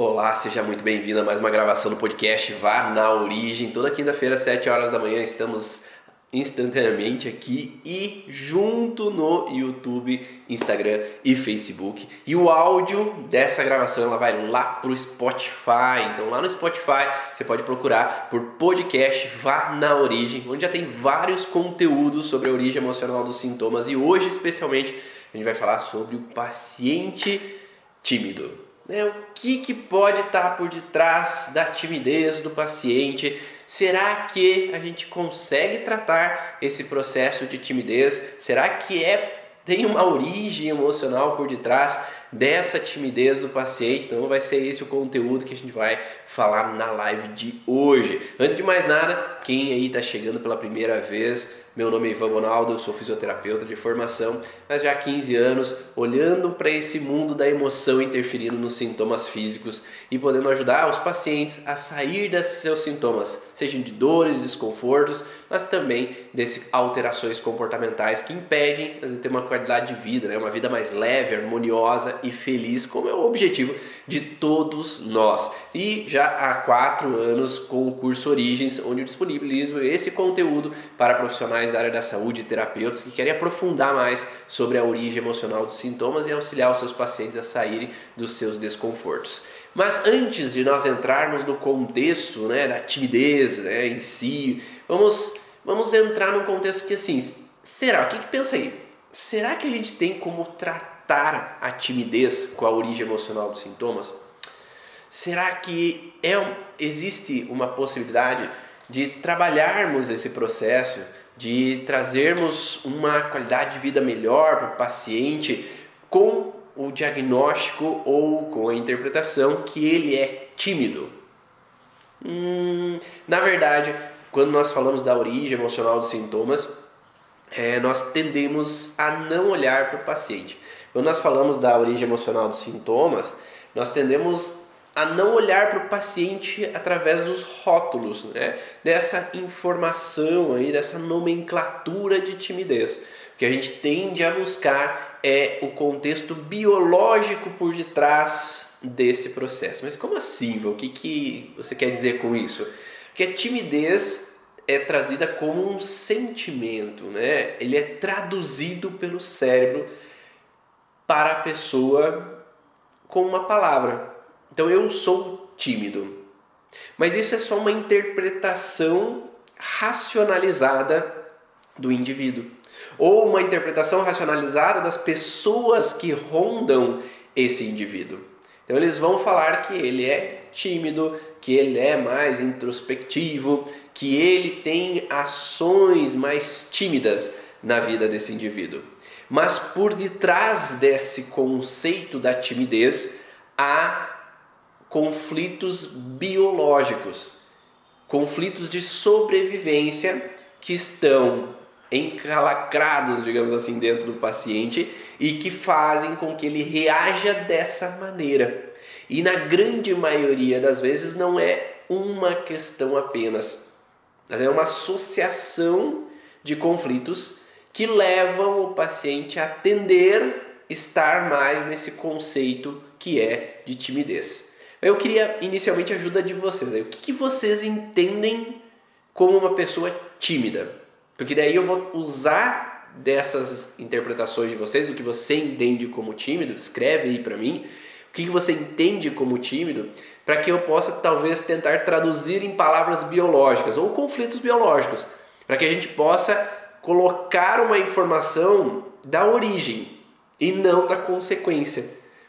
Olá, seja muito bem-vindo a mais uma gravação do podcast Vá na Origem. Toda quinta-feira, às 7 horas da manhã, estamos instantaneamente aqui e junto no YouTube, Instagram e Facebook. E o áudio dessa gravação ela vai lá pro Spotify. Então lá no Spotify você pode procurar por podcast Vá na Origem, onde já tem vários conteúdos sobre a origem emocional dos sintomas e hoje especialmente a gente vai falar sobre o paciente tímido. Né? O que, que pode estar por detrás da timidez do paciente? Será que a gente consegue tratar esse processo de timidez? Será que é tem uma origem emocional por detrás dessa timidez do paciente? Então vai ser esse o conteúdo que a gente vai falar na live de hoje. Antes de mais nada, quem aí está chegando pela primeira vez, meu nome é Ivan Bonaldo, sou fisioterapeuta de formação, mas já há 15 anos olhando para esse mundo da emoção interferindo nos sintomas físicos e podendo ajudar os pacientes a sair desses seus sintomas, sejam de dores, desconfortos, mas também dessas alterações comportamentais que impedem de ter uma qualidade de vida, né? uma vida mais leve, harmoniosa e feliz, como é o objetivo de todos nós. E já há quatro anos com o curso Origens, onde eu disponibilizo esse conteúdo para profissionais da área da saúde e terapeutas que querem aprofundar mais sobre a origem emocional dos sintomas e auxiliar os seus pacientes a saírem dos seus desconfortos. Mas antes de nós entrarmos no contexto né, da timidez né, em si, vamos, vamos entrar no contexto que assim, será? O que, que pensa aí? Será que a gente tem como tratar a timidez com a origem emocional dos sintomas? Será que é, existe uma possibilidade de trabalharmos esse processo, de trazermos uma qualidade de vida melhor para o paciente com o diagnóstico ou com a interpretação que ele é tímido? Hum, na verdade, quando nós falamos da origem emocional dos sintomas, é, nós tendemos a não olhar para o paciente. Quando nós falamos da origem emocional dos sintomas, nós tendemos a não olhar para o paciente através dos rótulos, né? dessa informação aí, dessa nomenclatura de timidez. O que a gente tende a buscar é o contexto biológico por detrás desse processo. Mas como assim, O que, que você quer dizer com isso? Que a timidez é trazida como um sentimento, né? Ele é traduzido pelo cérebro para a pessoa com uma palavra. Então eu sou tímido. Mas isso é só uma interpretação racionalizada do indivíduo ou uma interpretação racionalizada das pessoas que rondam esse indivíduo. Então eles vão falar que ele é tímido, que ele é mais introspectivo, que ele tem ações mais tímidas na vida desse indivíduo. Mas por detrás desse conceito da timidez há conflitos biológicos, conflitos de sobrevivência que estão encalacrados, digamos assim, dentro do paciente e que fazem com que ele reaja dessa maneira. E na grande maioria das vezes não é uma questão apenas, mas é uma associação de conflitos que levam o paciente a tender estar mais nesse conceito que é de timidez. Eu queria inicialmente a ajuda de vocês. O que, vocês entendem como uma pessoa tímida? Porque daí eu vou usar dessas interpretações de vocês, o que você entende como tímido, escreve aí para mim. O que você entende como tímido, para que eu possa talvez tentar traduzir em palavras biológicas ou conflitos biológicos, para que a gente possa colocar uma informação da origem e não da consequência.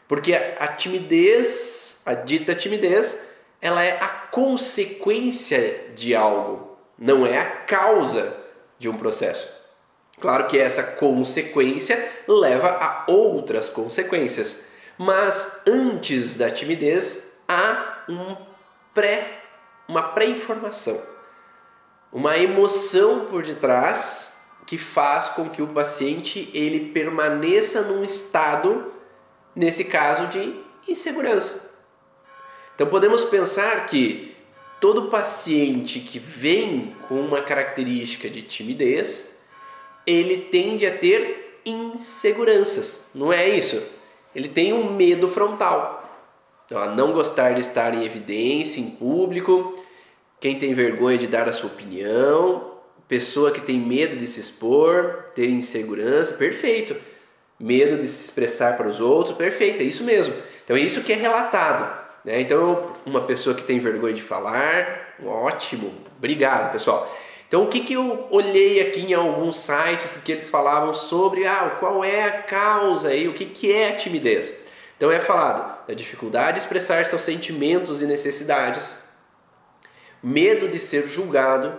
Porque a timidez, a dita timidez, ela é a consequência de algo, não é a causa de um processo. Claro que essa consequência leva a outras consequências, mas antes da timidez há um pré, uma pré-informação, uma emoção por detrás que faz com que o paciente ele permaneça num estado, nesse caso, de insegurança. Então podemos pensar que todo paciente que vem com uma característica de timidez, ele tende a ter inseguranças, não é isso? Ele tem um medo frontal. Então, não gostar de estar em evidência, em público, quem tem vergonha de dar a sua opinião, pessoa que tem medo de se expor, ter insegurança, perfeito. Medo de se expressar para os outros, perfeito, é isso mesmo. Então é isso que é relatado. Né? Então, uma pessoa que tem vergonha de falar, ótimo, obrigado pessoal. Então, o que, que eu olhei aqui em alguns sites que eles falavam sobre ah, qual é a causa aí, o que, que é a timidez? Então, é falado da dificuldade de expressar seus sentimentos e necessidades, medo de ser julgado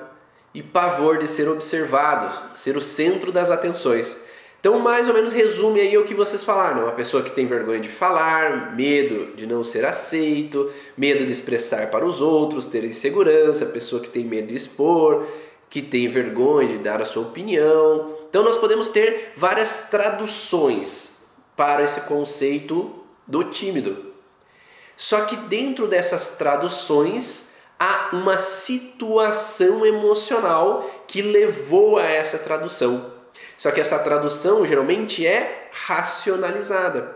e pavor de ser observado, ser o centro das atenções. Então, mais ou menos resume aí o que vocês falaram. Uma pessoa que tem vergonha de falar, medo de não ser aceito, medo de expressar para os outros, ter insegurança, pessoa que tem medo de expor, que tem vergonha de dar a sua opinião. Então nós podemos ter várias traduções para esse conceito do tímido. Só que dentro dessas traduções há uma situação emocional que levou a essa tradução. Só que essa tradução geralmente é racionalizada.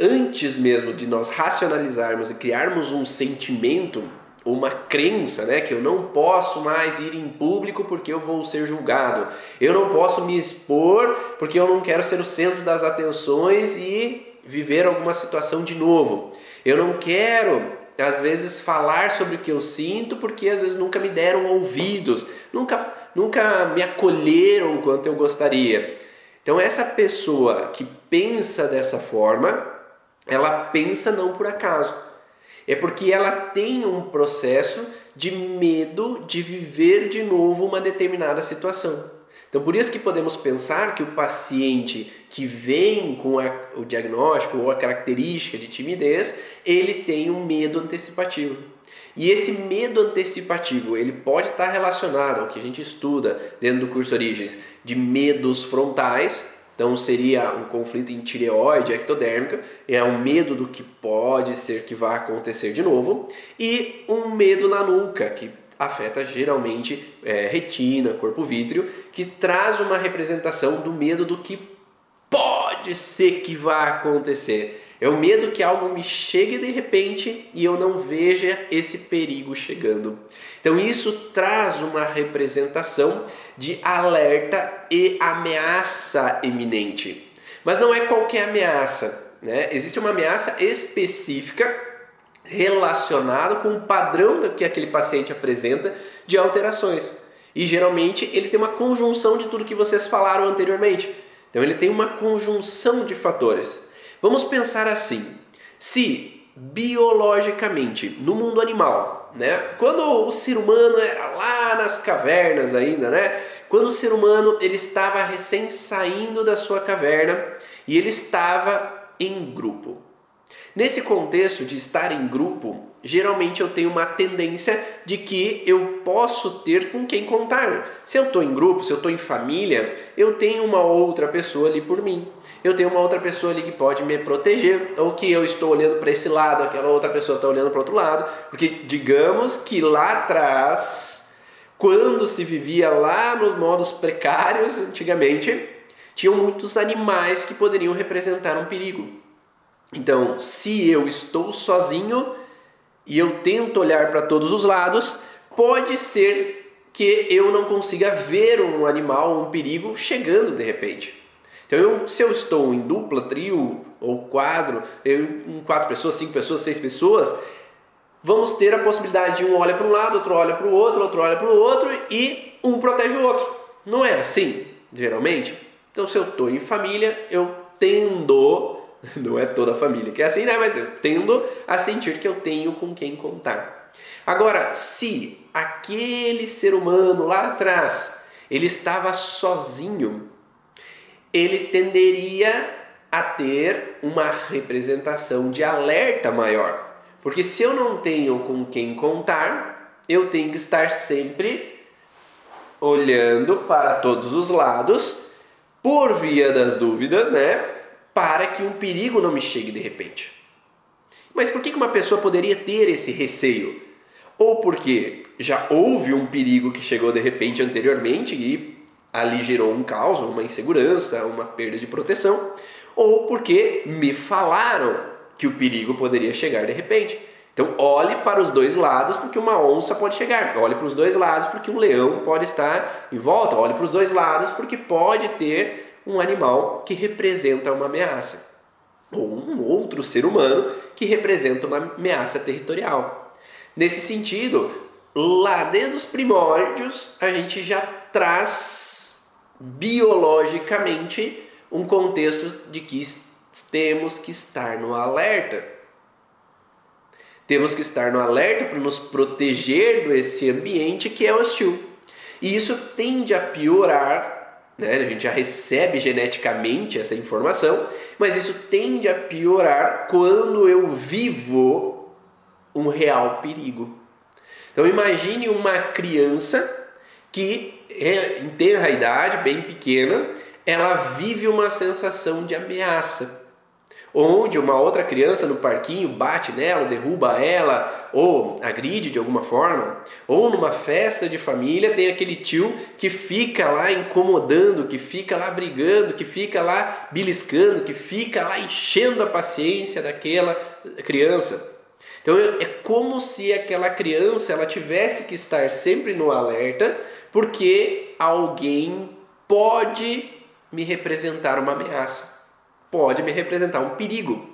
Antes mesmo de nós racionalizarmos e criarmos um sentimento uma crença, né, que eu não posso mais ir em público porque eu vou ser julgado. Eu não posso me expor porque eu não quero ser o centro das atenções e viver alguma situação de novo. Eu não quero às vezes falar sobre o que eu sinto porque às vezes nunca me deram ouvidos, nunca nunca me acolheram quanto eu gostaria. Então essa pessoa que pensa dessa forma, ela pensa não por acaso. É porque ela tem um processo de medo de viver de novo uma determinada situação. Então, por isso que podemos pensar que o paciente que vem com a, o diagnóstico ou a característica de timidez, ele tem um medo antecipativo. E esse medo antecipativo, ele pode estar relacionado ao que a gente estuda dentro do curso Origens, de medos frontais, então seria um conflito em tireoide ectodérmica, é um medo do que pode ser que vá acontecer de novo, e um medo na nuca, que afeta geralmente é, retina, corpo vítreo, que traz uma representação do medo do que pode ser que vá acontecer. É o medo que algo me chegue de repente e eu não veja esse perigo chegando. Então isso traz uma representação de alerta e ameaça iminente. Mas não é qualquer ameaça, né? Existe uma ameaça específica relacionada com o padrão que aquele paciente apresenta de alterações. E geralmente ele tem uma conjunção de tudo que vocês falaram anteriormente. Então ele tem uma conjunção de fatores. Vamos pensar assim: se biologicamente no mundo animal, né? Quando o ser humano era lá nas cavernas ainda, né? Quando o ser humano ele estava recém saindo da sua caverna e ele estava em grupo. Nesse contexto de estar em grupo, geralmente eu tenho uma tendência de que eu posso ter com quem contar. Se eu estou em grupo, se eu estou em família, eu tenho uma outra pessoa ali por mim. Eu tenho uma outra pessoa ali que pode me proteger, ou que eu estou olhando para esse lado, aquela outra pessoa está olhando para outro lado, porque digamos que lá atrás, quando se vivia lá nos modos precários antigamente, tinham muitos animais que poderiam representar um perigo. Então, se eu estou sozinho e eu tento olhar para todos os lados, pode ser que eu não consiga ver um animal, um perigo chegando de repente. Então, eu, se eu estou em dupla, trio ou quadro, eu, em quatro pessoas, cinco pessoas, seis pessoas, vamos ter a possibilidade de um olha para um lado, outro olha para o outro, outro olha para o outro e um protege o outro. Não é assim, geralmente? Então, se eu estou em família, eu tendo Não é toda a família que é assim, né? Mas eu tendo a sentir que eu tenho com quem contar. Agora, se aquele ser humano lá atrás ele estava sozinho, ele tenderia a ter uma representação de alerta maior. Porque se eu não tenho com quem contar, eu tenho que estar sempre olhando para todos os lados, por via das dúvidas, né? Para que um perigo não me chegue de repente. Mas por que uma pessoa poderia ter esse receio? Ou porque já houve um perigo que chegou de repente anteriormente e ali gerou um caos, uma insegurança, uma perda de proteção, ou porque me falaram que o perigo poderia chegar de repente. Então, olhe para os dois lados porque uma onça pode chegar. Olhe para os dois lados porque um leão pode estar em volta. Olhe para os dois lados porque pode ter um animal que representa uma ameaça. Ou um outro ser humano que representa uma ameaça territorial. Nesse sentido, lá desde os primórdios, a gente já traz biologicamente um contexto de que temos que estar no alerta. Temos que estar no alerta para nos proteger desse ambiente que é hostil. E isso tende a piorar, né? a gente já recebe geneticamente essa informação, mas isso tende a piorar quando eu vivo um real perigo. Então imagine uma criança que é, em tenra idade, bem pequena, ela vive uma sensação de ameaça onde uma outra criança no parquinho bate nela, derruba ela, ou agride de alguma forma, ou numa festa de família tem aquele tio que fica lá incomodando, que fica lá brigando, que fica lá beliscando, que fica lá enchendo a paciência daquela criança. Então é como se aquela criança ela tivesse que estar sempre no alerta, porque alguém pode me representar uma ameaça pode me representar um perigo.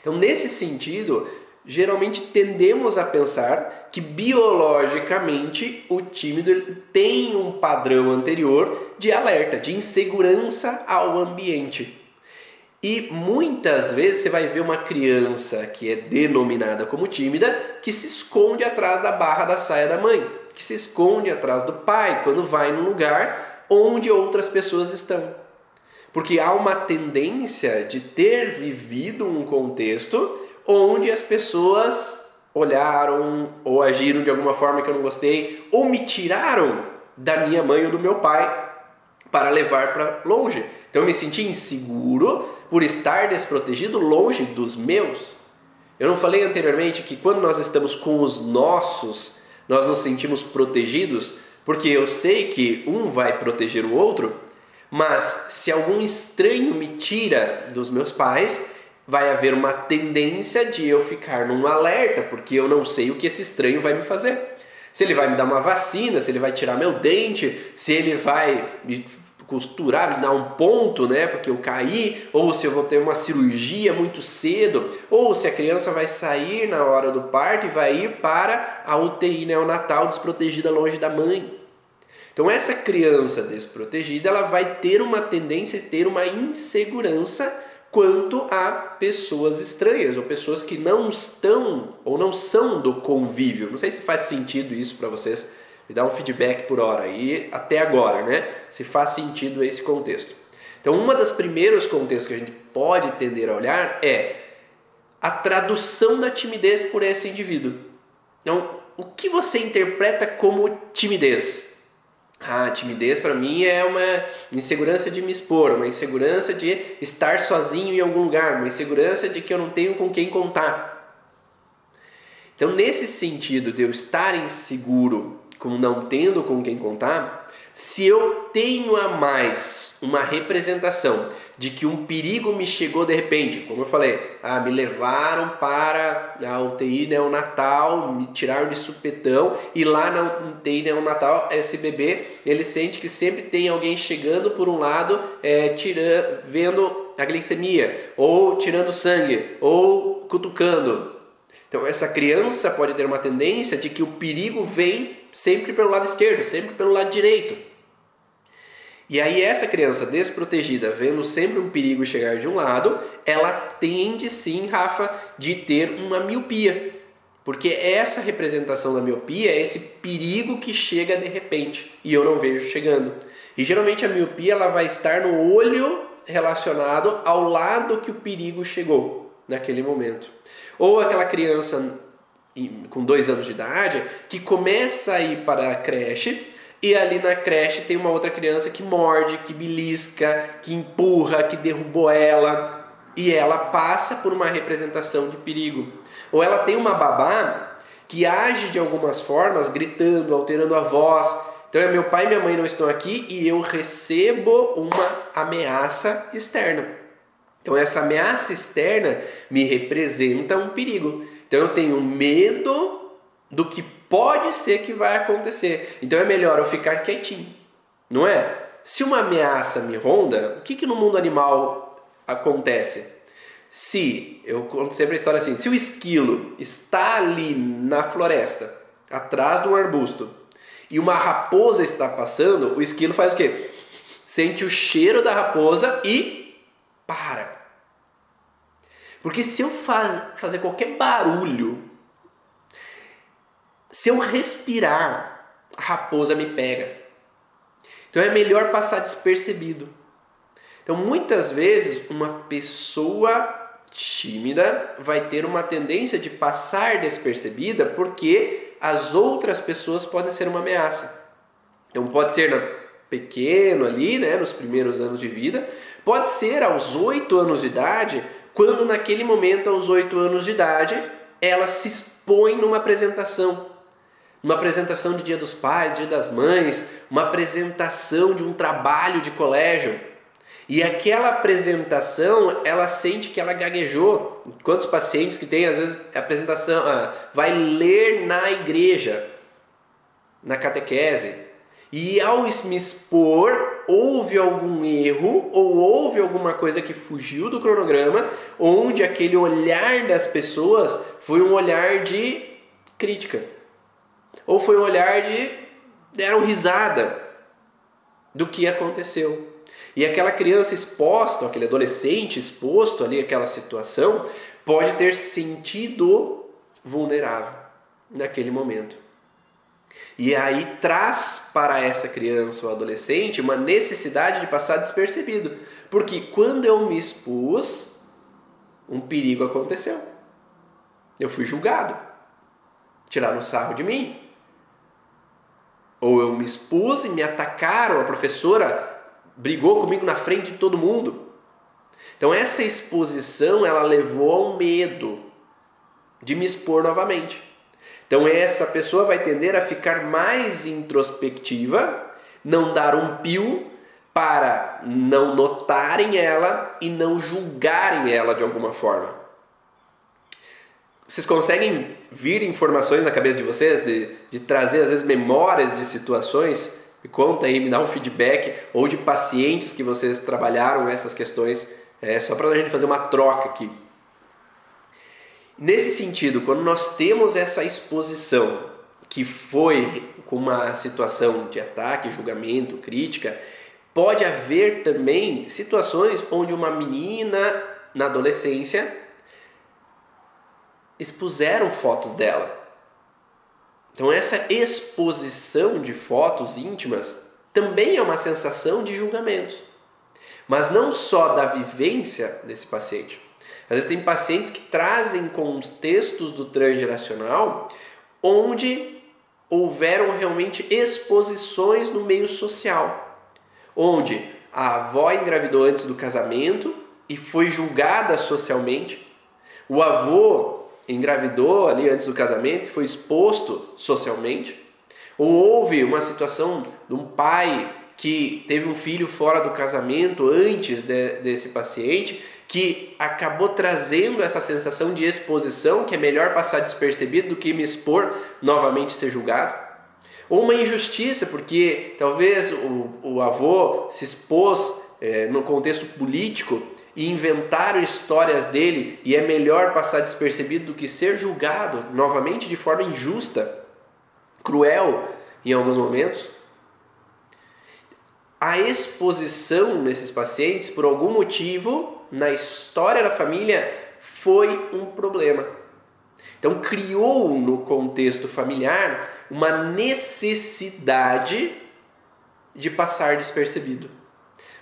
Então, nesse sentido, geralmente tendemos a pensar que biologicamente o tímido tem um padrão anterior de alerta, de insegurança ao ambiente. E muitas vezes você vai ver uma criança que é denominada como tímida que se esconde atrás da barra da saia da mãe, que se esconde atrás do pai quando vai num lugar onde outras pessoas estão. Porque há uma tendência de ter vivido um contexto onde as pessoas olharam ou agiram de alguma forma que eu não gostei, ou me tiraram da minha mãe ou do meu pai para levar para longe. Então eu me senti inseguro por estar desprotegido longe dos meus. Eu não falei anteriormente que quando nós estamos com os nossos, nós nos sentimos protegidos, porque eu sei que um vai proteger o outro, mas se algum estranho me tira dos meus pais, vai haver uma tendência de eu ficar num alerta, porque eu não sei o que esse estranho vai me fazer. Se ele vai me dar uma vacina, se ele vai tirar meu dente, se ele vai me costurar, me dar um ponto, né, porque eu caí, ou se eu vou ter uma cirurgia muito cedo, ou se a criança vai sair na hora do parto e vai ir para a UTI neonatal desprotegida longe da mãe. Então essa criança desprotegida, ela vai ter uma tendência a ter uma insegurança quanto a pessoas estranhas ou pessoas que não estão ou não são do convívio. Não sei se faz sentido isso para vocês. Me dá um feedback por hora e até agora, né? Se faz sentido esse contexto. Então, uma das primeiros contextos que a gente pode tender a olhar é a tradução da timidez por esse indivíduo. Então, o que você interpreta como timidez? Ah, timidez para mim é uma insegurança de me expor, uma insegurança de estar sozinho em algum lugar, uma insegurança de que eu não tenho com quem contar. Então, nesse sentido de eu estar inseguro, como não tendo com quem contar, se eu tenho a mais uma representação de que um perigo me chegou de repente, como eu falei, ah, me levaram para a UTI neonatal, me tiraram de supetão e lá na UTI neonatal esse bebê ele sente que sempre tem alguém chegando por um lado, é, tirando, vendo a glicemia, ou tirando sangue, ou cutucando. Então essa criança pode ter uma tendência de que o perigo vem sempre pelo lado esquerdo, sempre pelo lado direito. E aí essa criança desprotegida, vendo sempre um perigo chegar de um lado, ela tende sim, Rafa, de ter uma miopia. Porque essa representação da miopia é esse perigo que chega de repente e eu não vejo chegando. E geralmente a miopia ela vai estar no olho relacionado ao lado que o perigo chegou naquele momento. Ou aquela criança com dois anos de idade que começa a ir para a creche e ali na creche tem uma outra criança que morde, que belisca, que empurra, que derrubou ela e ela passa por uma representação de perigo. Ou ela tem uma babá que age de algumas formas, gritando, alterando a voz. Então é meu pai e minha mãe não estão aqui e eu recebo uma ameaça externa. Então essa ameaça externa me representa um perigo. Então eu tenho medo do que pode ser que vai acontecer. Então é melhor eu ficar quietinho, não é? Se uma ameaça me ronda, o que, que no mundo animal acontece? Se, eu conto sempre a história assim, se o esquilo está ali na floresta, atrás de um arbusto, e uma raposa está passando, o esquilo faz o quê? Sente o cheiro da raposa e para. Porque se eu faz, fazer qualquer barulho, se eu respirar, a raposa me pega. Então é melhor passar despercebido. Então muitas vezes uma pessoa tímida vai ter uma tendência de passar despercebida porque as outras pessoas podem ser uma ameaça. Então pode ser na, pequeno ali, né, nos primeiros anos de vida, pode ser aos oito anos de idade, quando naquele momento, aos oito anos de idade, ela se expõe numa apresentação. Uma apresentação de Dia dos Pais, Dia das Mães, uma apresentação de um trabalho de colégio. E aquela apresentação, ela sente que ela gaguejou. Quantos pacientes que tem, às vezes, a apresentação, ah, vai ler na igreja, na catequese. E ao me expor, houve algum erro ou houve alguma coisa que fugiu do cronograma, onde aquele olhar das pessoas foi um olhar de crítica. Ou foi um olhar de deram risada do que aconteceu. E aquela criança exposta, aquele adolescente exposto ali àquela situação, pode ter sentido vulnerável naquele momento. E aí traz para essa criança ou adolescente uma necessidade de passar despercebido. Porque quando eu me expus, um perigo aconteceu. Eu fui julgado. Tiraram sarro de mim. Ou eu me expus e me atacaram, a professora brigou comigo na frente de todo mundo. Então essa exposição ela levou ao medo de me expor novamente. Então essa pessoa vai tender a ficar mais introspectiva, não dar um pio para não notarem ela e não julgarem ela de alguma forma. Vocês conseguem vir informações na cabeça de vocês, de, de trazer às vezes memórias de situações me conta aí, me dá um feedback ou de pacientes que vocês trabalharam essas questões, é, só para a gente fazer uma troca aqui. Nesse sentido, quando nós temos essa exposição que foi com uma situação de ataque, julgamento, crítica, pode haver também situações onde uma menina na adolescência expuseram fotos dela. Então, essa exposição de fotos íntimas também é uma sensação de julgamento, mas não só da vivência desse paciente. Às vezes, tem pacientes que trazem contextos do transgeracional onde houveram realmente exposições no meio social, onde a avó engravidou antes do casamento e foi julgada socialmente, o avô engravidou ali antes do casamento foi exposto socialmente, ou houve uma situação de um pai que teve um filho fora do casamento antes de, desse paciente, que acabou trazendo essa sensação de exposição, que é melhor passar despercebido do que me expor novamente ser julgado. Ou uma injustiça, porque talvez o, o avô se expôs é, no contexto político e inventaram histórias dele e é melhor passar despercebido do que ser julgado novamente de forma injusta, cruel em alguns momentos. A exposição nesses pacientes, por algum motivo, na história da família, foi um problema. Então, criou no contexto familiar uma necessidade de passar despercebido.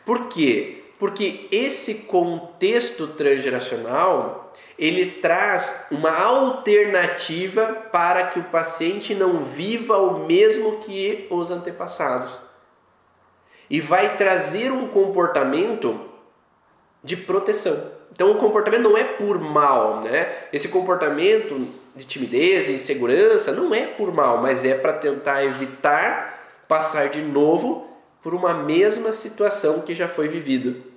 Por quê? Porque esse contexto transgeracional, ele traz uma alternativa para que o paciente não viva o mesmo que os antepassados. E vai trazer um comportamento de proteção. Então o comportamento não é por mal, né? Esse comportamento de timidez e insegurança não é por mal, mas é para tentar evitar passar de novo por uma mesma situação que já foi vivida.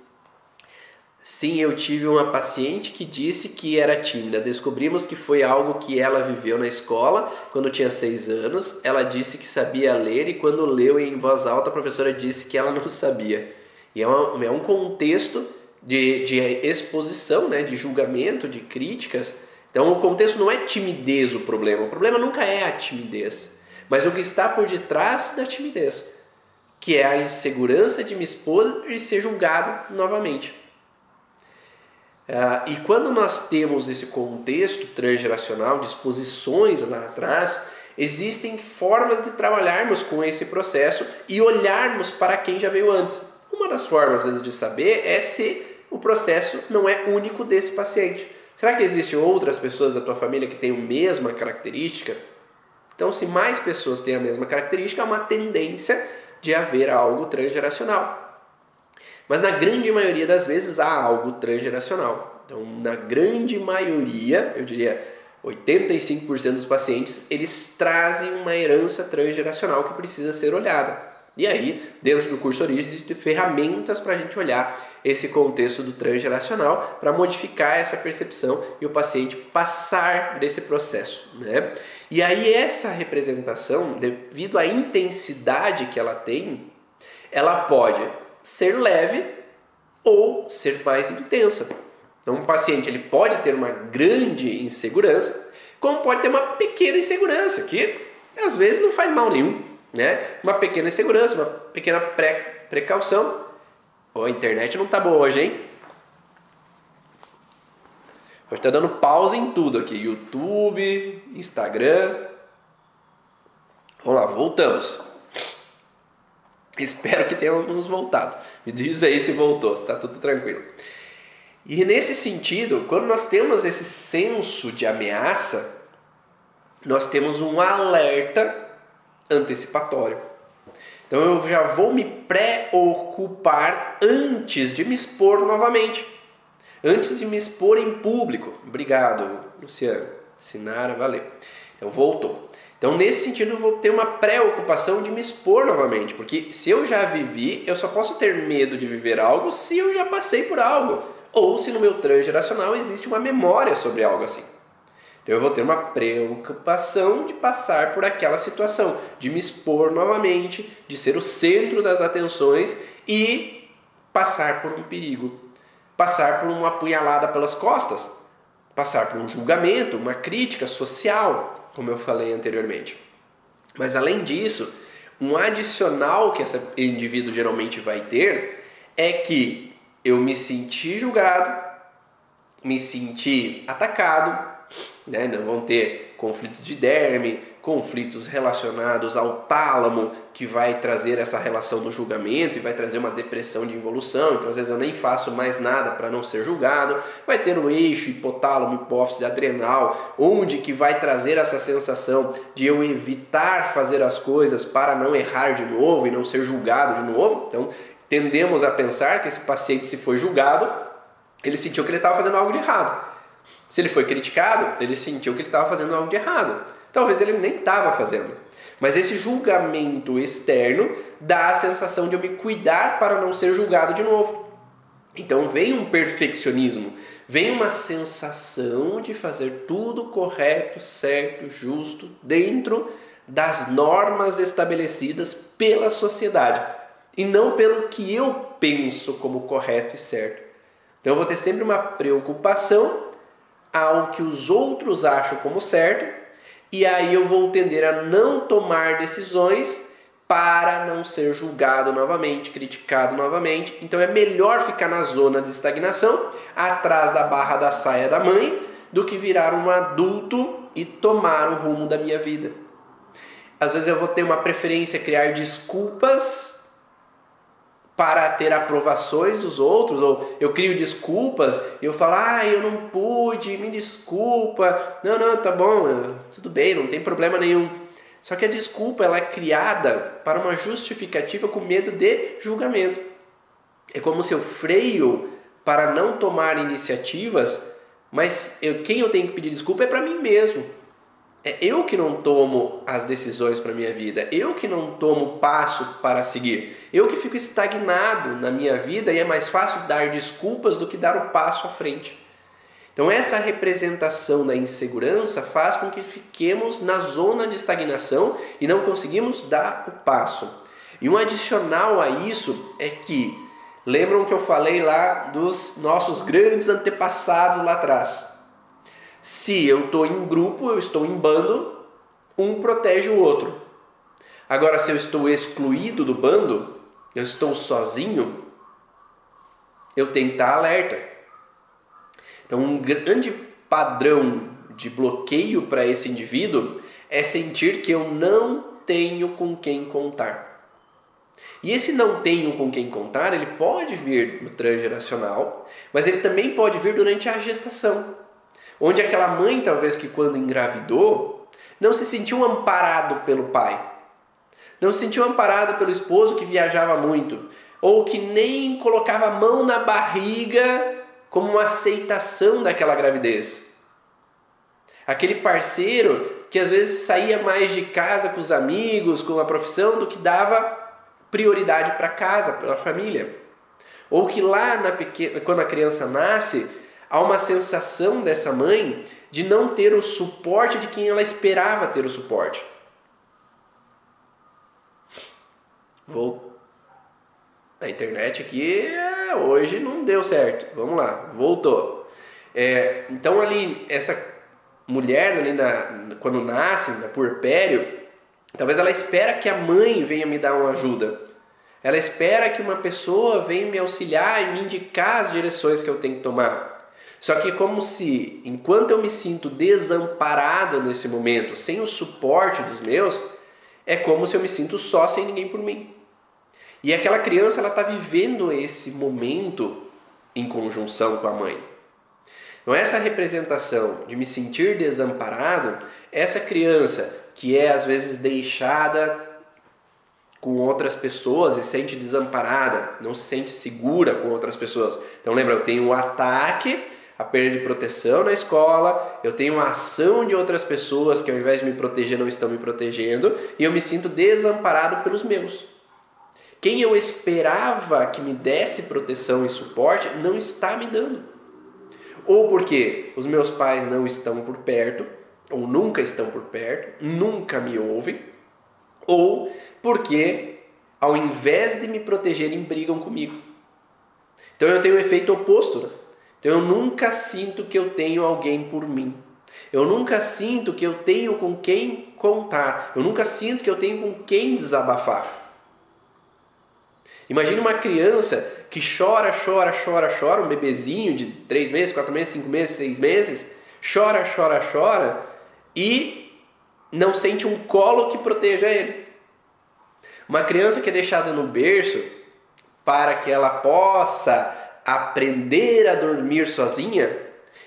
Sim, eu tive uma paciente que disse que era tímida. Descobrimos que foi algo que ela viveu na escola quando tinha seis anos. Ela disse que sabia ler e quando leu em voz alta, a professora disse que ela não sabia. E é, uma, é um contexto de, de exposição, né, de julgamento, de críticas. Então o contexto não é timidez o problema. O problema nunca é a timidez, mas o que está por detrás da timidez, que é a insegurança de me expor e ser julgado novamente. Uh, e quando nós temos esse contexto transgeracional, disposições lá atrás, existem formas de trabalharmos com esse processo e olharmos para quem já veio antes. Uma das formas vezes, de saber é se o processo não é único desse paciente. Será que existem outras pessoas da tua família que têm a mesma característica? Então, se mais pessoas têm a mesma característica, há uma tendência de haver algo transgeracional. Mas na grande maioria das vezes há algo transgeracional. Então, na grande maioria, eu diria 85% dos pacientes, eles trazem uma herança transgeracional que precisa ser olhada. E aí, dentro do curso Origem, existem ferramentas para a gente olhar esse contexto do transgeracional para modificar essa percepção e o paciente passar desse processo. Né? E aí, essa representação, devido à intensidade que ela tem, ela pode ser leve ou ser mais intensa. Então, um paciente ele pode ter uma grande insegurança, como pode ter uma pequena insegurança, que às vezes não faz mal nenhum. Né? Uma pequena insegurança, uma pequena pré precaução. Oh, a internet não está boa hoje, hein? Hoje está dando pausa em tudo aqui: YouTube, Instagram. Vamos lá, voltamos. Espero que tenhamos voltado. Me diz aí se voltou, se está tudo tranquilo. E nesse sentido, quando nós temos esse senso de ameaça, nós temos um alerta antecipatório. Então eu já vou me preocupar antes de me expor novamente. Antes de me expor em público. Obrigado, Luciano. Sinara, valeu. Então voltou. Então, nesse sentido, eu vou ter uma preocupação de me expor novamente, porque se eu já vivi, eu só posso ter medo de viver algo se eu já passei por algo, ou se no meu transgeracional existe uma memória sobre algo assim. Então, eu vou ter uma preocupação de passar por aquela situação, de me expor novamente, de ser o centro das atenções e passar por um perigo, passar por uma apunhalada pelas costas, passar por um julgamento, uma crítica social, como eu falei anteriormente. Mas além disso, um adicional que esse indivíduo geralmente vai ter é que eu me senti julgado, me senti atacado, né? não vão ter conflito de derme, conflitos relacionados ao tálamo, que vai trazer essa relação do julgamento e vai trazer uma depressão de involução. Então, às vezes, eu nem faço mais nada para não ser julgado. Vai ter um eixo hipotálamo, hipófise adrenal, onde que vai trazer essa sensação de eu evitar fazer as coisas para não errar de novo e não ser julgado de novo. Então, tendemos a pensar que esse paciente, se foi julgado, ele sentiu que ele estava fazendo algo de errado. Se ele foi criticado, ele sentiu que ele estava fazendo algo de errado. Talvez ele nem estava fazendo. Mas esse julgamento externo dá a sensação de eu me cuidar para não ser julgado de novo. Então vem um perfeccionismo, vem uma sensação de fazer tudo correto, certo, justo, dentro das normas estabelecidas pela sociedade e não pelo que eu penso como correto e certo. Então eu vou ter sempre uma preocupação ao que os outros acham como certo e aí eu vou tender a não tomar decisões para não ser julgado novamente, criticado novamente. Então é melhor ficar na zona de estagnação, atrás da barra da saia da mãe, do que virar um adulto e tomar o rumo da minha vida. Às vezes eu vou ter uma preferência criar desculpas para ter aprovações dos outros, ou eu crio desculpas, eu falo, ah, eu não pude, me desculpa, não, não, tá bom, tudo bem, não tem problema nenhum. Só que a desculpa ela é criada para uma justificativa com medo de julgamento. É como se eu freio para não tomar iniciativas, mas eu, quem eu tenho que pedir desculpa é para mim mesmo. É eu que não tomo as decisões para minha vida, eu que não tomo passo para seguir, eu que fico estagnado na minha vida e é mais fácil dar desculpas do que dar o passo à frente. Então, essa representação da insegurança faz com que fiquemos na zona de estagnação e não conseguimos dar o passo. E um adicional a isso é que, lembram que eu falei lá dos nossos grandes antepassados lá atrás? Se eu estou em grupo, eu estou em bando, um protege o outro. Agora, se eu estou excluído do bando, eu estou sozinho, eu tenho que estar alerta. Então, um grande padrão de bloqueio para esse indivíduo é sentir que eu não tenho com quem contar. E esse não tenho com quem contar, ele pode vir no transgeracional, mas ele também pode vir durante a gestação. Onde aquela mãe, talvez que quando engravidou, não se sentiu amparado pelo pai. Não se sentiu amparado pelo esposo que viajava muito, ou que nem colocava a mão na barriga como uma aceitação daquela gravidez. Aquele parceiro que às vezes saía mais de casa com os amigos, com a profissão, do que dava prioridade para casa, para a família. Ou que lá na pequena, quando a criança nasce, há uma sensação dessa mãe de não ter o suporte de quem ela esperava ter o suporte. Vou a internet aqui é, hoje não deu certo. Vamos lá, voltou. É, então ali essa mulher ali na, quando nasce, na puerpério, talvez ela espera que a mãe venha me dar uma ajuda. Ela espera que uma pessoa venha me auxiliar e me indicar as direções que eu tenho que tomar. Só que como se, enquanto eu me sinto desamparado nesse momento, sem o suporte dos meus, é como se eu me sinto só sem ninguém por mim. E aquela criança ela está vivendo esse momento em conjunção com a mãe. Então essa representação de me sentir desamparado, essa criança que é às vezes deixada com outras pessoas e sente desamparada, não se sente segura com outras pessoas. Então lembra, eu tenho o um ataque, a perda de proteção na escola, eu tenho a ação de outras pessoas que ao invés de me proteger não estão me protegendo e eu me sinto desamparado pelos meus. Quem eu esperava que me desse proteção e suporte não está me dando. Ou porque os meus pais não estão por perto, ou nunca estão por perto, nunca me ouvem, ou porque ao invés de me protegerem, brigam comigo. Então eu tenho o um efeito oposto. Né? Então eu nunca sinto que eu tenho alguém por mim. Eu nunca sinto que eu tenho com quem contar. Eu nunca sinto que eu tenho com quem desabafar. Imagine uma criança que chora, chora, chora, chora, um bebezinho de 3 meses, 4 meses, 5 meses, 6 meses, chora, chora, chora e não sente um colo que proteja ele. Uma criança que é deixada no berço para que ela possa aprender a dormir sozinha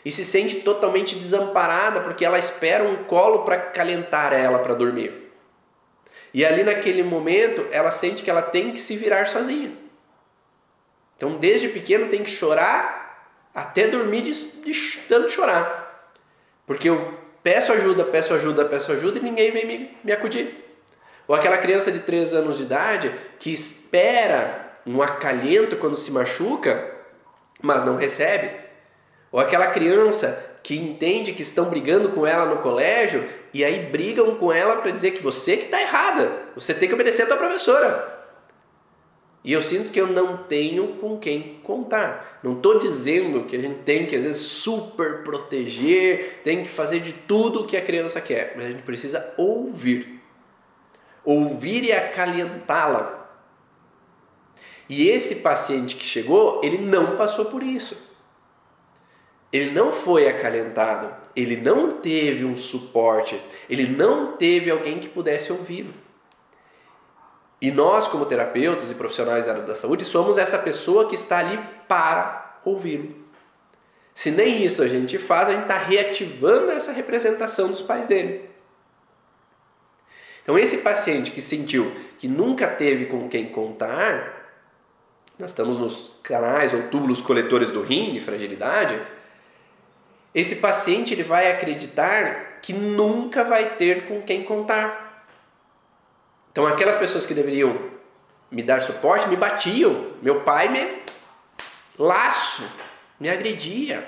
e se sente totalmente desamparada porque ela espera um colo para calentar ela para dormir. E ali naquele momento ela sente que ela tem que se virar sozinha. Então desde pequeno tem que chorar até dormir de, de tanto chorar. Porque eu peço ajuda, peço ajuda, peço ajuda e ninguém vem me, me acudir. Ou aquela criança de 3 anos de idade que espera um acalento quando se machuca, mas não recebe. Ou aquela criança que entende que estão brigando com ela no colégio e aí brigam com ela para dizer que você que está errada, você tem que obedecer a tua professora. E eu sinto que eu não tenho com quem contar. Não estou dizendo que a gente tem que, às vezes, super proteger, tem que fazer de tudo o que a criança quer, mas a gente precisa ouvir. Ouvir e acalentá-la. E esse paciente que chegou, ele não passou por isso. Ele não foi acalentado, ele não teve um suporte, ele não teve alguém que pudesse ouvi-lo. E nós, como terapeutas e profissionais da área da saúde, somos essa pessoa que está ali para ouvi-lo. Se nem isso a gente faz, a gente está reativando essa representação dos pais dele. Então, esse paciente que sentiu que nunca teve com quem contar, nós estamos nos canais ou túbulos coletores do rim de fragilidade esse paciente ele vai acreditar que nunca vai ter com quem contar. Então, aquelas pessoas que deveriam me dar suporte me batiam. Meu pai me laço, me agredia.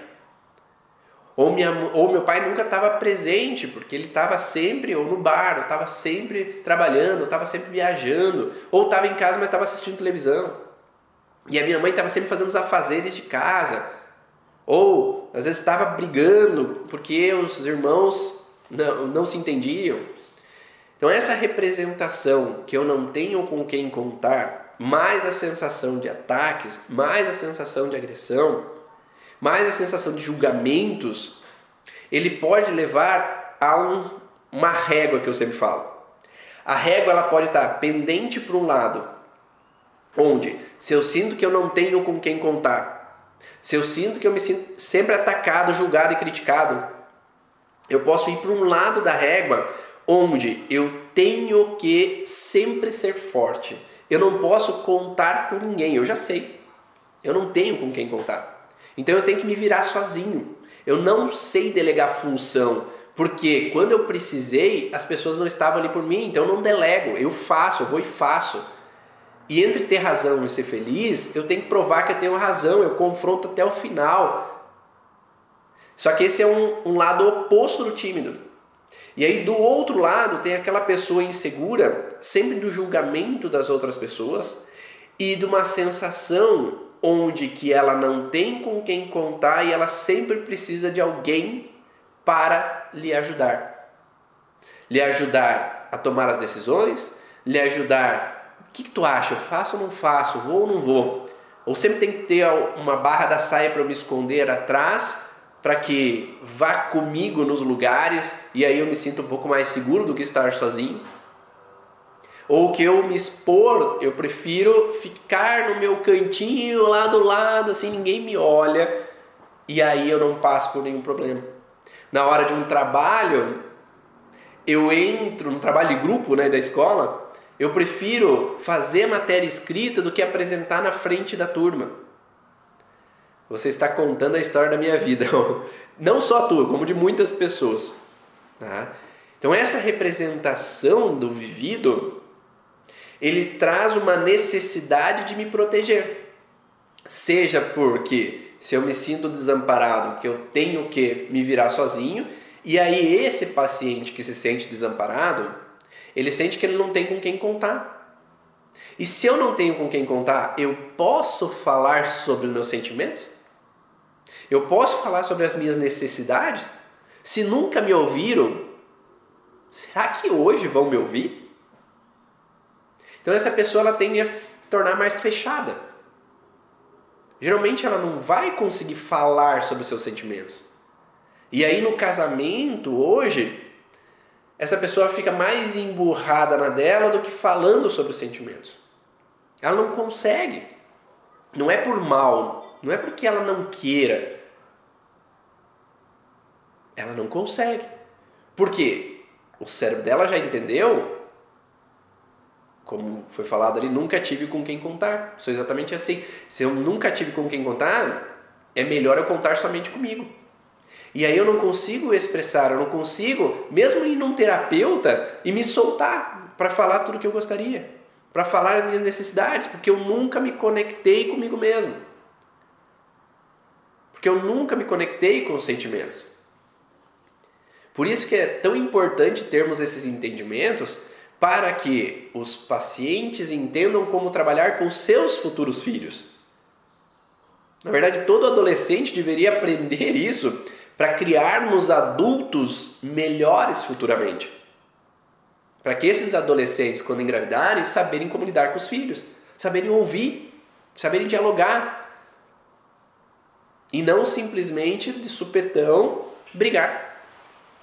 Ou, minha, ou meu pai nunca estava presente, porque ele estava sempre ou no bar, ou estava sempre trabalhando, ou estava sempre viajando, ou estava em casa, mas estava assistindo televisão. E a minha mãe estava sempre fazendo os afazeres de casa. Ou às vezes estava brigando porque os irmãos não, não se entendiam. Então, essa representação que eu não tenho com quem contar, mais a sensação de ataques, mais a sensação de agressão, mais a sensação de julgamentos, ele pode levar a um, uma régua que eu sempre falo. A régua ela pode estar pendente para um lado, onde se eu sinto que eu não tenho com quem contar, se eu sinto que eu me sinto sempre atacado, julgado e criticado, eu posso ir para um lado da régua onde eu tenho que sempre ser forte. Eu não posso contar com ninguém, eu já sei. Eu não tenho com quem contar. Então eu tenho que me virar sozinho. Eu não sei delegar função, porque quando eu precisei, as pessoas não estavam ali por mim, então eu não delego, eu faço, eu vou e faço. E entre ter razão e ser feliz, eu tenho que provar que eu tenho razão, eu confronto até o final. Só que esse é um, um lado oposto do tímido. E aí do outro lado tem aquela pessoa insegura, sempre do julgamento das outras pessoas e de uma sensação onde que ela não tem com quem contar e ela sempre precisa de alguém para lhe ajudar. Lhe ajudar a tomar as decisões, lhe ajudar, o que, que tu acha? Eu faço ou não faço? Vou ou não vou? Ou sempre tem que ter uma barra da saia para eu me esconder atrás, para que vá comigo nos lugares e aí eu me sinto um pouco mais seguro do que estar sozinho ou que eu me expor, eu prefiro ficar no meu cantinho lá do lado, assim, ninguém me olha, e aí eu não passo por nenhum problema. Na hora de um trabalho, eu entro no trabalho de grupo, né, da escola, eu prefiro fazer matéria escrita do que apresentar na frente da turma. Você está contando a história da minha vida, não só a tua, como de muitas pessoas. Tá? Então essa representação do vivido ele traz uma necessidade de me proteger. Seja porque se eu me sinto desamparado, que eu tenho que me virar sozinho, e aí esse paciente que se sente desamparado, ele sente que ele não tem com quem contar. E se eu não tenho com quem contar, eu posso falar sobre os meus sentimentos? Eu posso falar sobre as minhas necessidades? Se nunca me ouviram, será que hoje vão me ouvir? Então essa pessoa ela tende a se tornar mais fechada. Geralmente ela não vai conseguir falar sobre os seus sentimentos. E aí no casamento hoje, essa pessoa fica mais emburrada na dela do que falando sobre os sentimentos. Ela não consegue. Não é por mal, não é porque ela não queira. Ela não consegue. Por quê? O cérebro dela já entendeu como foi falado ali, nunca tive com quem contar. Sou exatamente assim. Se eu nunca tive com quem contar, é melhor eu contar somente comigo. E aí eu não consigo expressar, eu não consigo, mesmo ir num terapeuta e me soltar para falar tudo o que eu gostaria, para falar as minhas necessidades, porque eu nunca me conectei comigo mesmo. Porque eu nunca me conectei com os sentimentos. Por isso que é tão importante termos esses entendimentos para que os pacientes entendam como trabalhar com seus futuros filhos. Na verdade, todo adolescente deveria aprender isso para criarmos adultos melhores futuramente. Para que esses adolescentes, quando engravidarem, saberem como lidar com os filhos, saberem ouvir, saberem dialogar. E não simplesmente de supetão brigar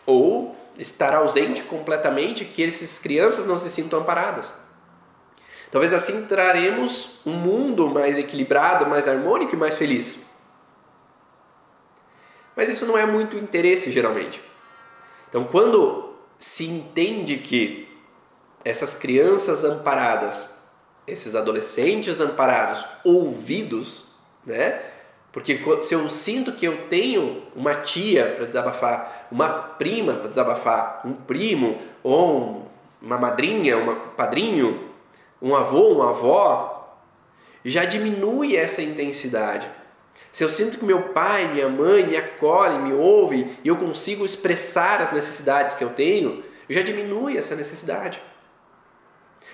ou estar ausente completamente, que essas crianças não se sintam amparadas. Talvez assim traremos um mundo mais equilibrado, mais harmônico e mais feliz. Mas isso não é muito interesse geralmente. Então, quando se entende que essas crianças amparadas, esses adolescentes amparados, ouvidos, né, Porque se eu sinto que eu tenho uma tia para desabafar, uma prima para desabafar, um primo ou uma madrinha, um padrinho, um avô, uma avó, já diminui essa intensidade. Se eu sinto que meu pai, minha mãe me acolhem, me ouvem e eu consigo expressar as necessidades que eu tenho, já diminui essa necessidade.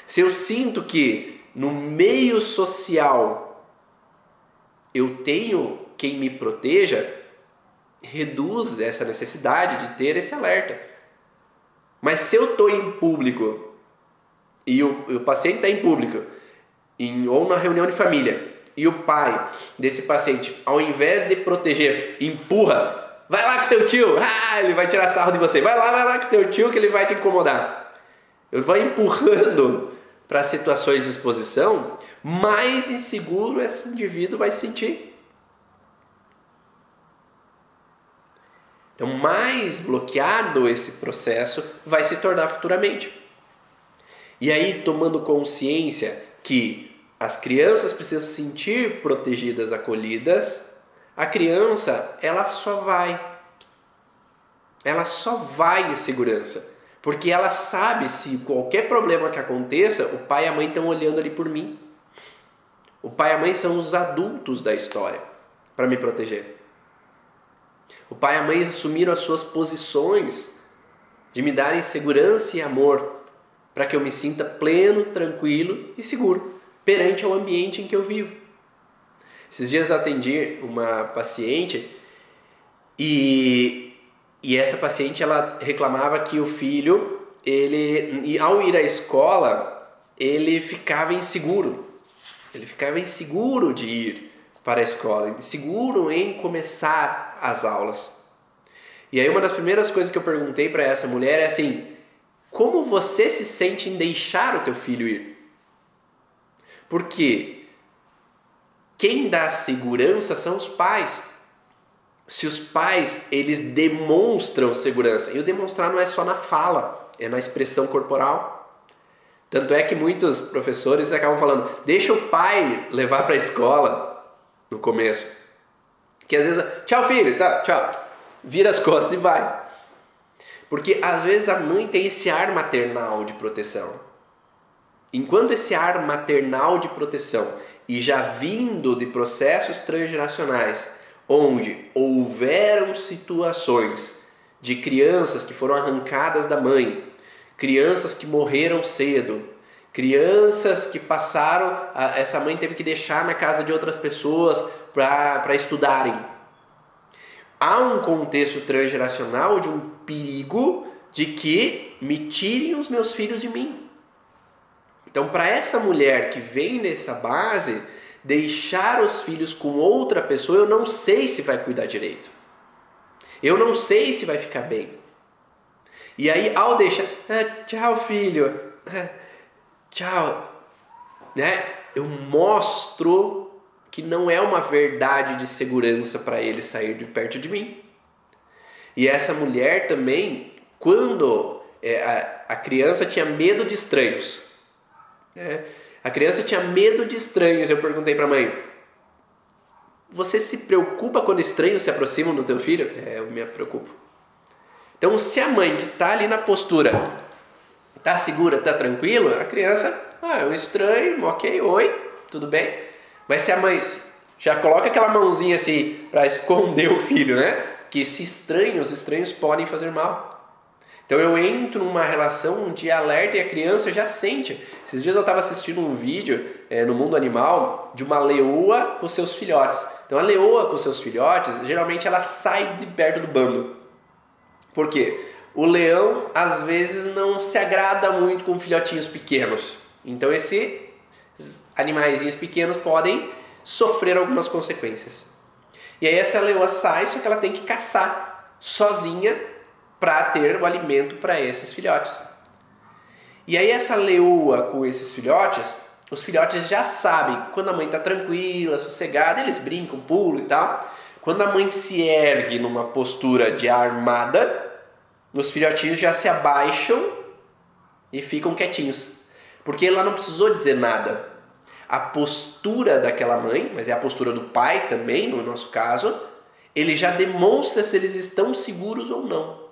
Se eu sinto que no meio social eu tenho quem me proteja, reduz essa necessidade de ter esse alerta. Mas se eu estou em público e o, o paciente está em público, em, ou na reunião de família, e o pai desse paciente, ao invés de proteger, empurra, vai lá com teu tio, ah, ele vai tirar sarro de você, vai lá, vai lá com teu tio que ele vai te incomodar. Eu vou empurrando para situações de exposição, mais inseguro esse indivíduo vai se sentir. Então, mais bloqueado esse processo vai se tornar futuramente. E aí, tomando consciência que as crianças precisam se sentir protegidas, acolhidas, a criança, ela só vai. Ela só vai em segurança. Porque ela sabe se qualquer problema que aconteça, o pai e a mãe estão olhando ali por mim. O pai e a mãe são os adultos da história para me proteger. O pai e a mãe assumiram as suas posições de me darem segurança e amor para que eu me sinta pleno, tranquilo e seguro perante o ambiente em que eu vivo. Esses dias atendi uma paciente e, e essa paciente ela reclamava que o filho, ele ao ir à escola, ele ficava inseguro. Ele ficava inseguro de ir para a escola, inseguro em começar as aulas. E aí uma das primeiras coisas que eu perguntei para essa mulher é assim: como você se sente em deixar o teu filho ir? Porque quem dá segurança são os pais. Se os pais eles demonstram segurança, e o demonstrar não é só na fala, é na expressão corporal. Tanto é que muitos professores acabam falando: deixa o pai levar para a escola no começo. Que às vezes, tchau filho, tá, tchau. Vira as costas e vai. Porque às vezes a mãe tem esse ar maternal de proteção. Enquanto esse ar maternal de proteção e já vindo de processos transgeracionais, onde houveram situações de crianças que foram arrancadas da mãe, crianças que morreram cedo, crianças que passaram, essa mãe teve que deixar na casa de outras pessoas para estudarem. Há um contexto transgeracional de um perigo de que me tirem os meus filhos de mim. Então, para essa mulher que vem nessa base, deixar os filhos com outra pessoa, eu não sei se vai cuidar direito. Eu não sei se vai ficar bem. E aí, ao deixar, ah, tchau, filho, ah, tchau, né? Eu mostro que não é uma verdade de segurança para ele sair de perto de mim. E essa mulher também, quando é, a, a criança tinha medo de estranhos, é. A criança tinha medo de estranhos. Eu perguntei para a mãe: Você se preocupa quando estranhos se aproximam do teu filho? É, eu me preocupo. Então, se a mãe que está ali na postura está segura, está tranquilo, a criança, ah, é um estranho, ok, oi, tudo bem. Mas se a mãe já coloca aquela mãozinha assim para esconder o filho, né? Que se estranhos, os estranhos podem fazer mal. Então eu entro numa relação de alerta e a criança já sente. Esses dias eu estava assistindo um vídeo é, no mundo animal de uma leoa com seus filhotes. Então a leoa com seus filhotes, geralmente ela sai de perto do bando. Por quê? O leão às vezes não se agrada muito com filhotinhos pequenos. Então esses animaizinhos pequenos podem sofrer algumas consequências. E aí essa leoa sai, só que ela tem que caçar sozinha para ter o alimento para esses filhotes. E aí essa leoa com esses filhotes, os filhotes já sabem quando a mãe está tranquila, sossegada, eles brincam, pulam e tal. Quando a mãe se ergue numa postura de armada, os filhotinhos já se abaixam e ficam quietinhos. Porque ela não precisou dizer nada. a postura daquela mãe, mas é a postura do pai também, no nosso caso, ele já demonstra se eles estão seguros ou não.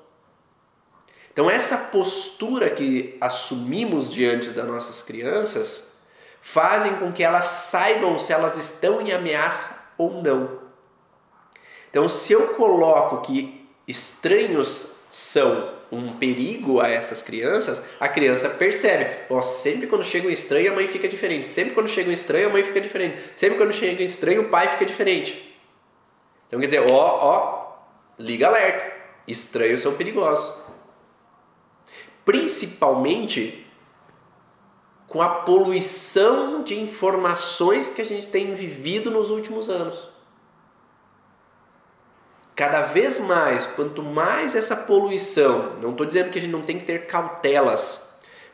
Então, essa postura que assumimos diante das nossas crianças fazem com que elas saibam se elas estão em ameaça ou não. Então, se eu coloco que estranhos são um perigo a essas crianças, a criança percebe. Ó, sempre quando chega um estranho, a mãe fica diferente. Sempre quando chega um estranho, a mãe fica diferente. Sempre quando chega um estranho, o pai fica diferente. Então quer dizer, ó, ó, liga alerta. Estranhos são perigosos. Principalmente com a poluição de informações que a gente tem vivido nos últimos anos. Cada vez mais, quanto mais essa poluição, não estou dizendo que a gente não tem que ter cautelas,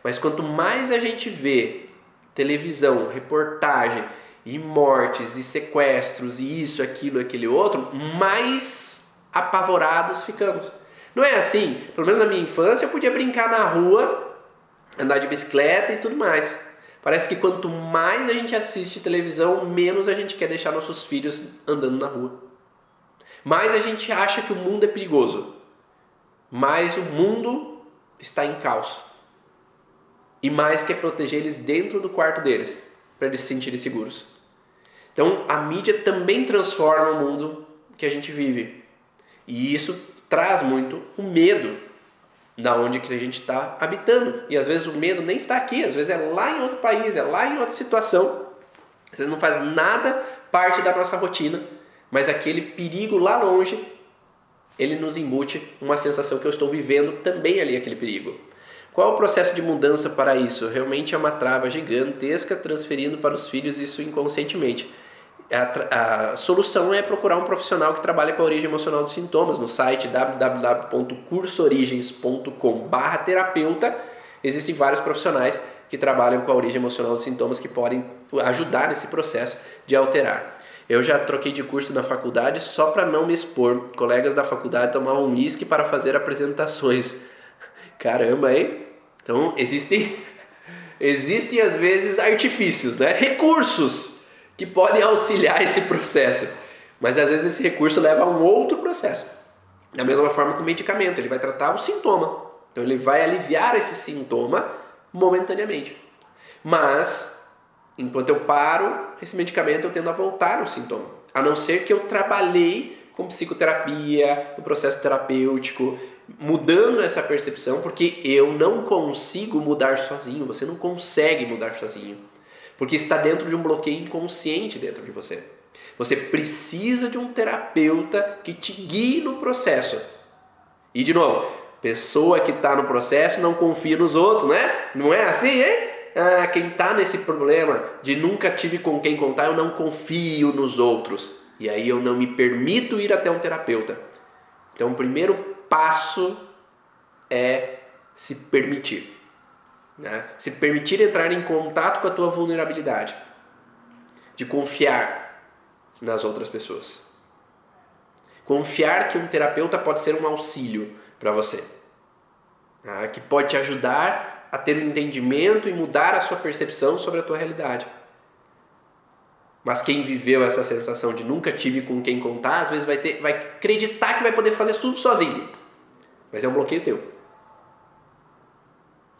mas quanto mais a gente vê televisão, reportagem e mortes e sequestros e isso, aquilo, aquele outro, mais apavorados ficamos. Não é assim? Pelo menos na minha infância eu podia brincar na rua andar de bicicleta e tudo mais. Parece que quanto mais a gente assiste televisão, menos a gente quer deixar nossos filhos andando na rua. Mais a gente acha que o mundo é perigoso. Mais o mundo está em caos. E mais quer proteger eles dentro do quarto deles, para eles se sentirem seguros. Então a mídia também transforma o mundo que a gente vive. E isso traz muito o medo da onde que a gente está habitando. E às vezes o medo nem está aqui, às vezes é lá em outro país, é lá em outra situação. Às vezes não faz nada parte da nossa rotina, mas aquele perigo lá longe, ele nos embute uma sensação que eu estou vivendo também ali aquele perigo. Qual é o processo de mudança para isso? Realmente é uma trava gigantesca transferindo para os filhos isso inconscientemente a, a, solução é procurar um profissional que trabalha com a origem emocional dos sintomas. No site www.cursorigens.com.br terapeuta existem vários profissionais que trabalham com a origem emocional dos sintomas que podem ajudar nesse processo de alterar. Eu já troquei de curso na faculdade só para não me expor. Colegas da faculdade tomavam uísque para fazer apresentações. Caramba, hein? Então existem, existem às vezes artifícios, né? recursos que podem auxiliar esse processo. Mas às vezes esse recurso leva a um outro processo. Da mesma forma que o medicamento, ele vai tratar o sintoma. Então ele vai aliviar esse sintoma momentaneamente. Mas, enquanto eu paro esse medicamento, eu tendo a voltar ao sintoma. A não ser que eu trabalhei com psicoterapia, no processo terapêutico, mudando essa percepção, porque eu não consigo mudar sozinho, você não consegue mudar sozinho. Porque está dentro de um bloqueio inconsciente dentro de você. Você precisa de um terapeuta que te guie no processo. E de novo, pessoa que está no processo não confia nos outros, né? Não é assim, hein? Ah, quem está nesse problema de nunca tive com quem contar, eu não confio nos outros. E aí eu não me permito ir até um terapeuta. Então, o primeiro passo é se permitir. Né? Se permitir entrar em contato com a tua vulnerabilidade, de confiar nas outras pessoas. Confiar que um terapeuta pode ser um auxílio para você, né? que pode te ajudar a ter um entendimento e mudar a sua percepção sobre a tua realidade. Mas quem viveu essa sensação de nunca tive com quem contar, às vezes vai, ter, vai acreditar que vai poder fazer tudo sozinho. Mas é um bloqueio teu.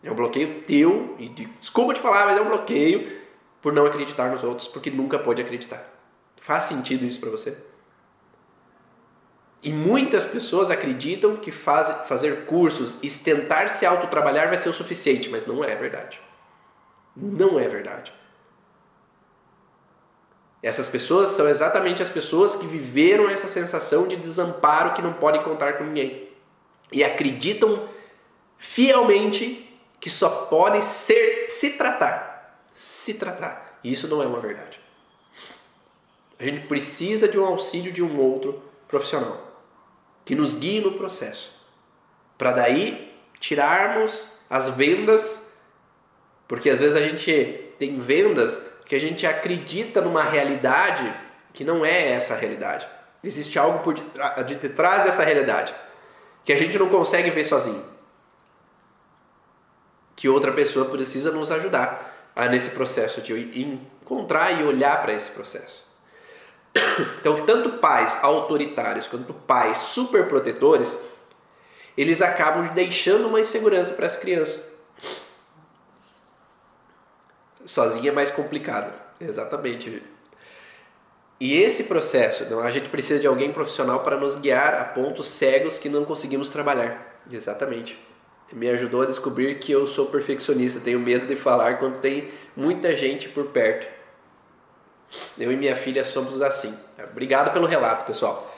É um bloqueio teu, e de, desculpa te falar, mas é um bloqueio por não acreditar nos outros, porque nunca pode acreditar. Faz sentido isso para você? E muitas pessoas acreditam que faz, fazer cursos e tentar se autotrabalhar vai ser o suficiente, mas não é verdade. Não é verdade. Essas pessoas são exatamente as pessoas que viveram essa sensação de desamparo que não podem contar com ninguém. E acreditam fielmente que só podem ser se tratar. Se tratar. Isso não é uma verdade. A gente precisa de um auxílio de um outro profissional que nos guie no processo. Para daí tirarmos as vendas, porque às vezes a gente tem vendas que a gente acredita numa realidade que não é essa realidade. Existe algo por detrás dessa realidade que a gente não consegue ver sozinho que outra pessoa precisa nos ajudar nesse processo de encontrar e olhar para esse processo. Então, tanto pais autoritários quanto pais superprotetores, eles acabam deixando uma insegurança para essa criança. Sozinha é mais complicado. Exatamente. E esse processo, a gente precisa de alguém profissional para nos guiar a pontos cegos que não conseguimos trabalhar. Exatamente. Me ajudou a descobrir que eu sou perfeccionista, tenho medo de falar quando tem muita gente por perto. Eu e minha filha somos assim. Obrigado pelo relato, pessoal.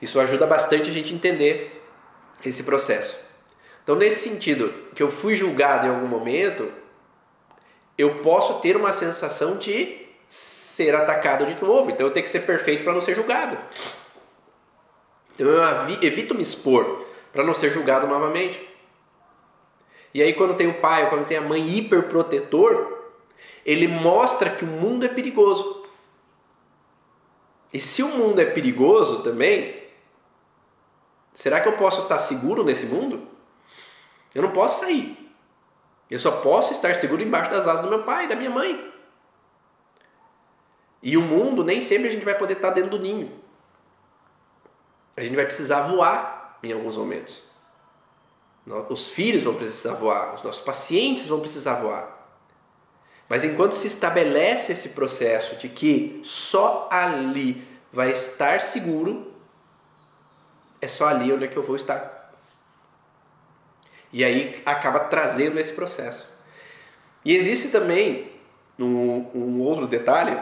Isso ajuda bastante a gente entender esse processo. Então, nesse sentido, que eu fui julgado em algum momento, eu posso ter uma sensação de ser atacado de novo. Então eu tenho que ser perfeito para não ser julgado. Então eu evito me expor para não ser julgado novamente. E aí quando tem o pai ou quando tem a mãe hiperprotetor, ele mostra que o mundo é perigoso. E se o mundo é perigoso também, será que eu posso estar seguro nesse mundo? Eu não posso sair. Eu só posso estar seguro embaixo das asas do meu pai e da minha mãe. E o mundo, nem sempre a gente vai poder estar dentro do ninho. A gente vai precisar voar em alguns momentos. Os filhos vão precisar voar, os nossos pacientes vão precisar voar. Mas enquanto se estabelece esse processo de que só ali vai estar seguro, é só ali onde é que eu vou estar. E aí acaba trazendo esse processo. E existe também um, um outro detalhe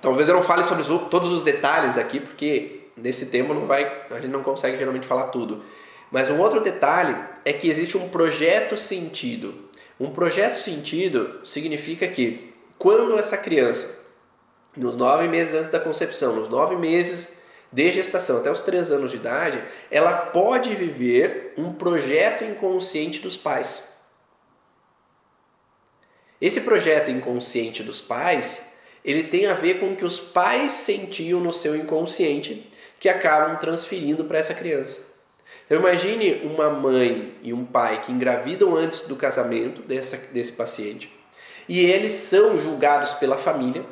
Talvez eu não fale sobre todos os detalhes aqui, porque nesse tema não vai, a gente não consegue geralmente falar tudo. Mas um outro detalhe é que existe um projeto sentido. Um projeto sentido significa que quando essa criança, nos nove meses antes da concepção, nos nove meses de gestação até os três anos de idade, ela pode viver um projeto inconsciente dos pais. Esse projeto inconsciente dos pais ele tem a ver com o que os pais sentiam no seu inconsciente que acabam transferindo para essa criança. Então imagine uma mãe e um pai que engravidam antes do casamento dessa, desse paciente e eles são julgados pela família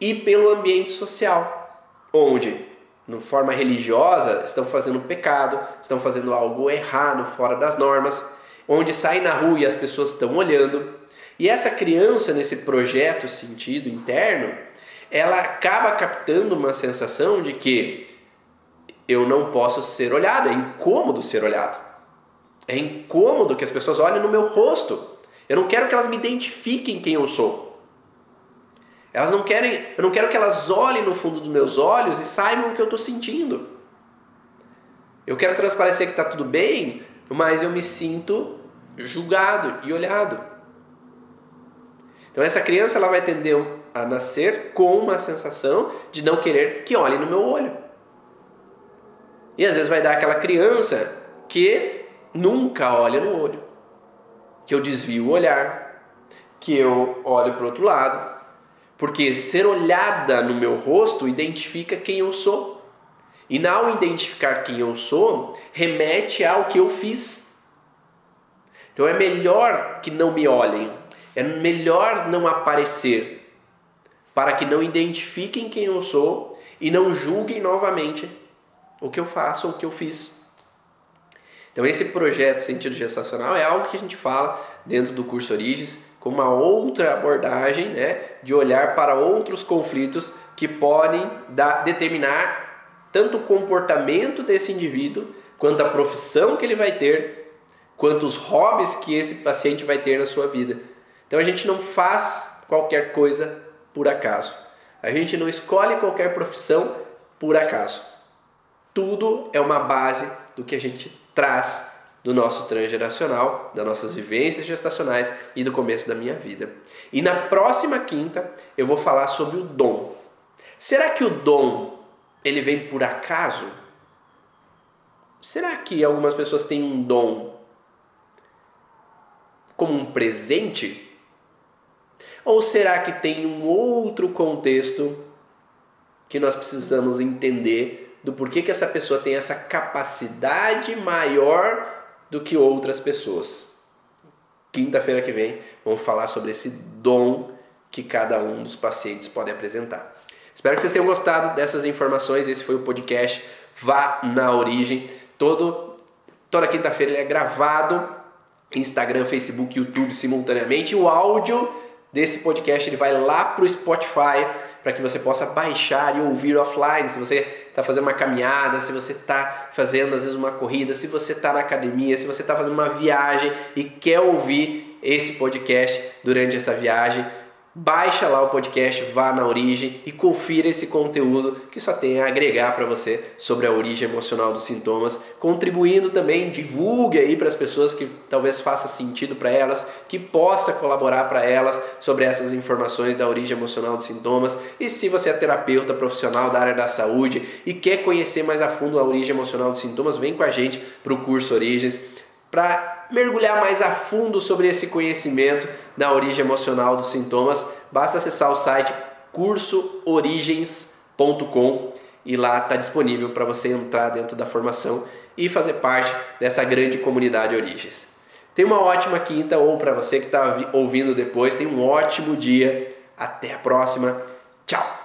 e pelo ambiente social, onde, de forma religiosa, estão fazendo pecado, estão fazendo algo errado, fora das normas, onde saem na rua e as pessoas estão olhando, e essa criança, nesse projeto sentido interno, ela acaba captando uma sensação de que eu não posso ser olhado, é incômodo ser olhado. É incômodo que as pessoas olhem no meu rosto. Eu não quero que elas me identifiquem quem eu sou. Elas não querem, eu não quero que elas olhem no fundo dos meus olhos e saibam o que eu estou sentindo. Eu quero transparecer que está tudo bem, mas eu me sinto julgado e olhado. Então essa criança ela vai tender a nascer com uma sensação de não querer que olhe no meu olho. E às vezes vai dar aquela criança que nunca olha no olho, que eu desvio o olhar, que eu olho para o outro lado, porque ser olhada no meu rosto identifica quem eu sou. E ao identificar quem eu sou, remete ao que eu fiz. Então é melhor que não me olhem, é melhor não aparecer para que não identifiquem quem eu sou e não julguem novamente o que eu faço ou o que eu fiz. Então esse projeto sentido gestacional é algo que a gente fala dentro do curso Origens com uma outra abordagem, né, de olhar para outros conflitos que podem dar, determinar tanto o comportamento desse indivíduo quanto a profissão que ele vai ter, quanto os hobbies que esse paciente vai ter na sua vida. Então a gente não faz qualquer coisa por acaso. A gente não escolhe qualquer profissão por acaso. Tudo é uma base do que a gente traz do nosso transgeracional, das nossas vivências gestacionais e do começo da minha vida. E na próxima quinta eu vou falar sobre o dom. Será que o dom ele vem por acaso? Será que algumas pessoas têm um dom como um presente? Ou será que tem um outro contexto que nós precisamos entender do porquê que essa pessoa tem essa capacidade maior do que outras pessoas? Quinta-feira que vem vamos falar sobre esse dom que cada um dos pacientes pode apresentar. Espero que vocês tenham gostado dessas informações. Esse foi o podcast Vá na Origem. Todo, toda quinta-feira ele é gravado Instagram, Facebook, YouTube simultaneamente. O áudio desse podcast ele vai lá para o Spotify para que você possa baixar e ouvir offline. Se você está fazendo uma caminhada, se você está fazendo às vezes uma corrida, se você está na academia, se você está fazendo uma viagem e quer ouvir esse podcast durante essa viagem, baixa lá o podcast, vá na origem e confira esse conteúdo que só tem a agregar para você sobre a origem emocional dos sintomas, contribuindo também, divulgue aí para as pessoas que talvez faça sentido para elas, que possa colaborar para elas sobre essas informações da origem emocional dos sintomas. E se você é terapeuta profissional da área da saúde e quer conhecer mais a fundo a origem emocional dos sintomas, vem com a gente para o curso Origens para mergulhar mais a fundo sobre esse conhecimento da origem emocional dos sintomas, basta acessar o site cursoorigens.com e lá está disponível para você entrar dentro da formação e fazer parte dessa grande comunidade Origens. Tenha uma ótima quinta ou para você que está ouvindo depois, tenha um ótimo dia. Até a próxima. Tchau!